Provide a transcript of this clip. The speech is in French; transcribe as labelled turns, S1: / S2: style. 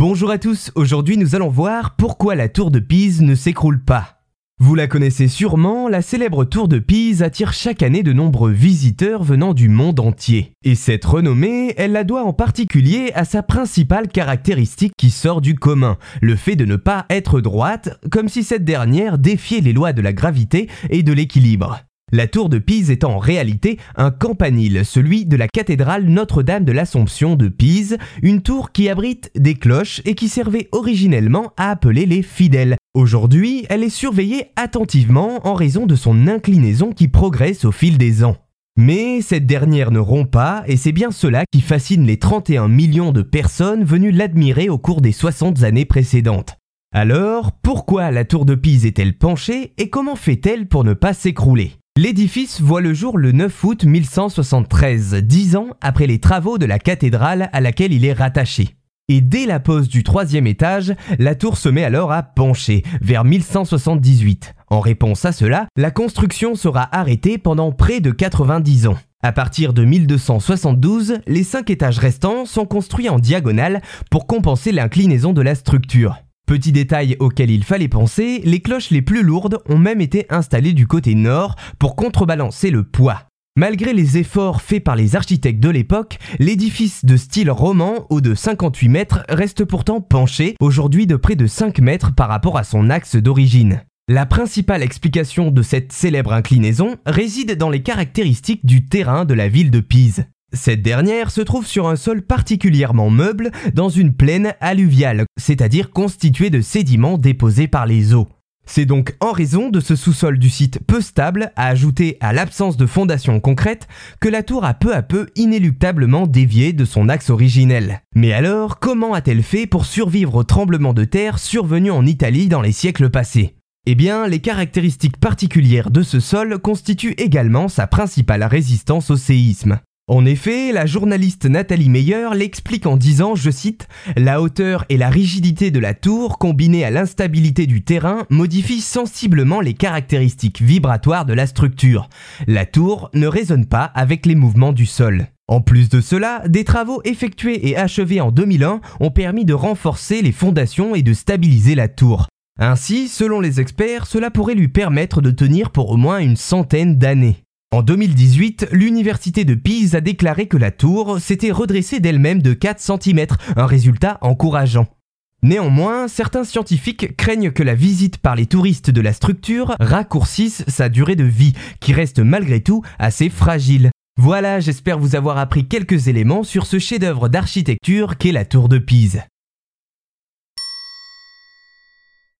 S1: Bonjour à tous, aujourd'hui nous allons voir pourquoi la tour de Pise ne s'écroule pas. Vous la connaissez sûrement, la célèbre tour de Pise attire chaque année de nombreux visiteurs venant du monde entier. Et cette renommée, elle la doit en particulier à sa principale caractéristique qui sort du commun, le fait de ne pas être droite, comme si cette dernière défiait les lois de la gravité et de l'équilibre. La tour de Pise est en réalité un campanile, celui de la cathédrale Notre-Dame de l'Assomption de Pise, une tour qui abrite des cloches et qui servait originellement à appeler les fidèles. Aujourd'hui, elle est surveillée attentivement en raison de son inclinaison qui progresse au fil des ans. Mais cette dernière ne rompt pas et c'est bien cela qui fascine les 31 millions de personnes venues l'admirer au cours des 60 années précédentes. Alors, pourquoi la tour de Pise est-elle penchée et comment fait-elle pour ne pas s'écrouler? L'édifice voit le jour le 9 août 1173, dix ans après les travaux de la cathédrale à laquelle il est rattaché. Et dès la pose du troisième étage, la tour se met alors à pencher, vers 1178. En réponse à cela, la construction sera arrêtée pendant près de 90 ans. À partir de 1272, les cinq étages restants sont construits en diagonale pour compenser l'inclinaison de la structure. Petit détail auquel il fallait penser, les cloches les plus lourdes ont même été installées du côté nord pour contrebalancer le poids. Malgré les efforts faits par les architectes de l'époque, l'édifice de style roman, haut de 58 mètres, reste pourtant penché, aujourd'hui de près de 5 mètres par rapport à son axe d'origine. La principale explication de cette célèbre inclinaison réside dans les caractéristiques du terrain de la ville de Pise. Cette dernière se trouve sur un sol particulièrement meuble dans une plaine alluviale, c'est-à-dire constituée de sédiments déposés par les eaux. C'est donc en raison de ce sous-sol du site peu stable, à ajouter à l'absence de fondation concrète, que la tour a peu à peu inéluctablement dévié de son axe originel. Mais alors, comment a-t-elle fait pour survivre aux tremblements de terre survenus en Italie dans les siècles passés? Eh bien, les caractéristiques particulières de ce sol constituent également sa principale résistance au séisme. En effet, la journaliste Nathalie Meyer l'explique en disant, je cite, La hauteur et la rigidité de la tour, combinées à l'instabilité du terrain, modifient sensiblement les caractéristiques vibratoires de la structure. La tour ne résonne pas avec les mouvements du sol. En plus de cela, des travaux effectués et achevés en 2001 ont permis de renforcer les fondations et de stabiliser la tour. Ainsi, selon les experts, cela pourrait lui permettre de tenir pour au moins une centaine d'années. En 2018, l'université de Pise a déclaré que la tour s'était redressée d'elle-même de 4 cm, un résultat encourageant. Néanmoins, certains scientifiques craignent que la visite par les touristes de la structure raccourcisse sa durée de vie, qui reste malgré tout assez fragile. Voilà, j'espère vous avoir appris quelques éléments sur ce chef-d'œuvre d'architecture qu'est la tour de Pise.